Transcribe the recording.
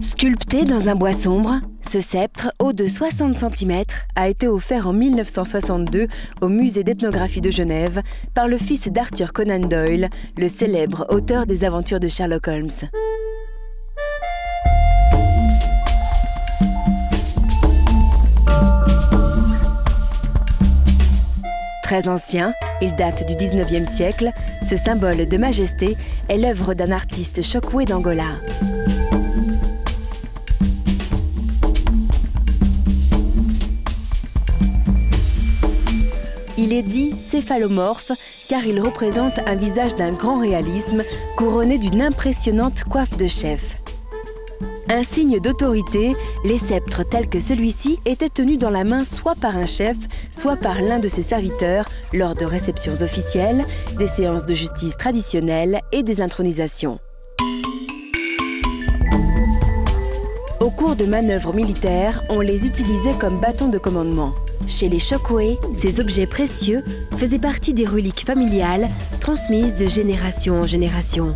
Sculpté dans un bois sombre, ce sceptre, haut de 60 cm, a été offert en 1962 au Musée d'ethnographie de Genève par le fils d'Arthur Conan Doyle, le célèbre auteur des aventures de Sherlock Holmes. Très ancien, il date du 19e siècle, ce symbole de majesté est l'œuvre d'un artiste Chokwe d'Angola. Il est dit céphalomorphe car il représente un visage d'un grand réalisme couronné d'une impressionnante coiffe de chef. Un signe d'autorité, les sceptres tels que celui-ci étaient tenus dans la main soit par un chef, soit par l'un de ses serviteurs lors de réceptions officielles, des séances de justice traditionnelles et des intronisations. Au cours de manœuvres militaires, on les utilisait comme bâtons de commandement. Chez les Chokwe, ces objets précieux faisaient partie des reliques familiales transmises de génération en génération.